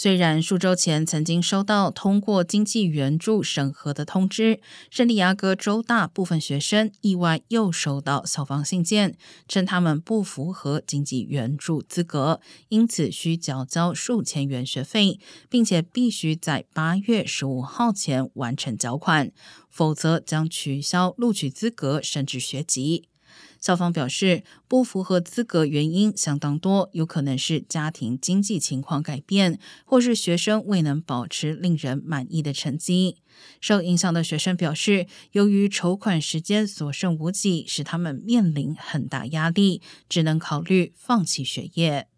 虽然数周前曾经收到通过经济援助审核的通知，圣地亚哥州大部分学生意外又收到校方信件，称他们不符合经济援助资格，因此需缴交数千元学费，并且必须在八月十五号前完成缴款，否则将取消录取资格甚至学籍。校方表示，不符合资格原因相当多，有可能是家庭经济情况改变，或是学生未能保持令人满意的成绩。受影响的学生表示，由于筹款时间所剩无几，使他们面临很大压力，只能考虑放弃学业。